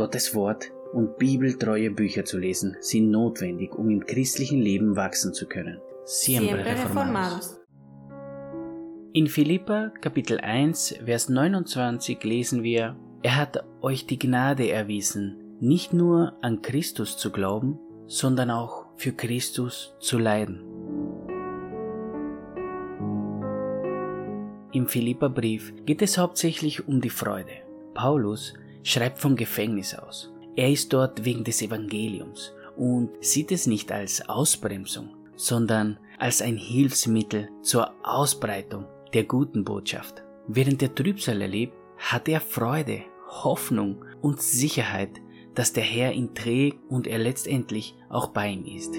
Gottes Wort und bibeltreue Bücher zu lesen sind notwendig, um im christlichen Leben wachsen zu können. Siempre reformados. In Philippa Kapitel 1, Vers 29 lesen wir, er hat euch die Gnade erwiesen, nicht nur an Christus zu glauben, sondern auch für Christus zu leiden. Im Philipperbrief geht es hauptsächlich um die Freude. Paulus schreibt vom Gefängnis aus. Er ist dort wegen des Evangeliums und sieht es nicht als Ausbremsung, sondern als ein Hilfsmittel zur Ausbreitung der guten Botschaft. Während der Trübsal erlebt, hat er Freude, Hoffnung und Sicherheit, dass der Herr ihn trägt und er letztendlich auch bei ihm ist.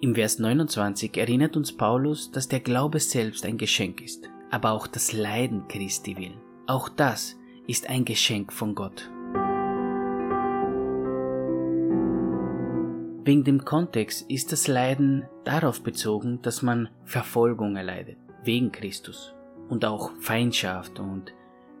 Im Vers 29 erinnert uns Paulus, dass der Glaube selbst ein Geschenk ist, aber auch das Leiden Christi will. Auch das ist ein Geschenk von Gott. Wegen dem Kontext ist das Leiden darauf bezogen, dass man Verfolgung erleidet, wegen Christus und auch Feindschaft und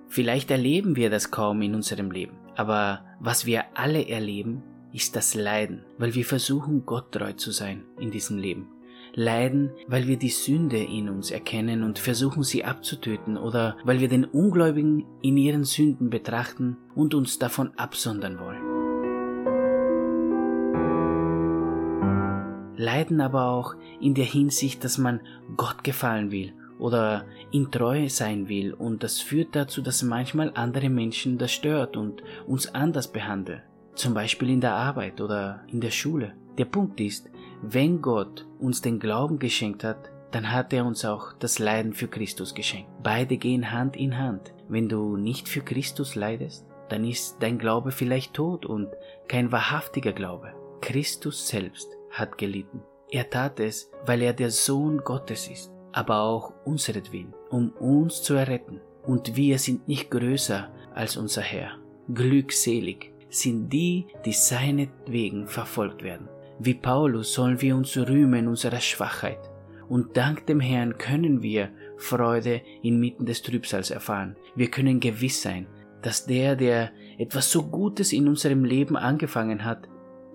vielleicht erleben wir das kaum in unserem Leben. Aber was wir alle erleben, ist das Leiden, weil wir versuchen, Gott treu zu sein in diesem Leben. Leiden, weil wir die Sünde in uns erkennen und versuchen sie abzutöten oder weil wir den Ungläubigen in ihren Sünden betrachten und uns davon absondern wollen. leiden aber auch in der Hinsicht, dass man Gott gefallen will oder ihm treu sein will und das führt dazu, dass manchmal andere Menschen das stört und uns anders behandeln, zum Beispiel in der Arbeit oder in der Schule. Der Punkt ist, wenn Gott uns den Glauben geschenkt hat, dann hat er uns auch das Leiden für Christus geschenkt. Beide gehen Hand in Hand. Wenn du nicht für Christus leidest, dann ist dein Glaube vielleicht tot und kein wahrhaftiger Glaube. Christus selbst hat gelitten. Er tat es, weil er der Sohn Gottes ist, aber auch unseretwillen, um uns zu erretten. Und wir sind nicht größer als unser Herr. Glückselig sind die, die seinetwegen verfolgt werden. Wie Paulus sollen wir uns rühmen unserer Schwachheit. Und dank dem Herrn können wir Freude inmitten des Trübsals erfahren. Wir können gewiss sein, dass der, der etwas so Gutes in unserem Leben angefangen hat,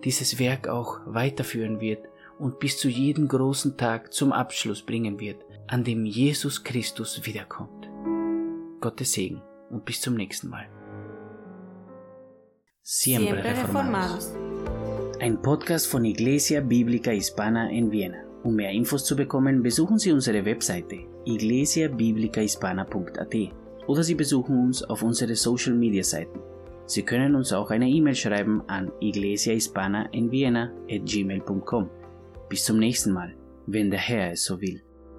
dieses Werk auch weiterführen wird und bis zu jedem großen Tag zum Abschluss bringen wird, an dem Jesus Christus wiederkommt. Gottes Segen und bis zum nächsten Mal. Siempre, reformados. Ein Podcast von Iglesia Biblica Hispana en Viena. Um mehr Infos zu bekommen, besuchen Sie unsere Webseite iglesiabiblicahispana.at oder Sie besuchen uns auf unsere Social Media Seiten. Sie können uns auch eine E-Mail schreiben an iglesiahispana en Vienna at gmail.com. Bis zum nächsten Mal, wenn der Herr es so will.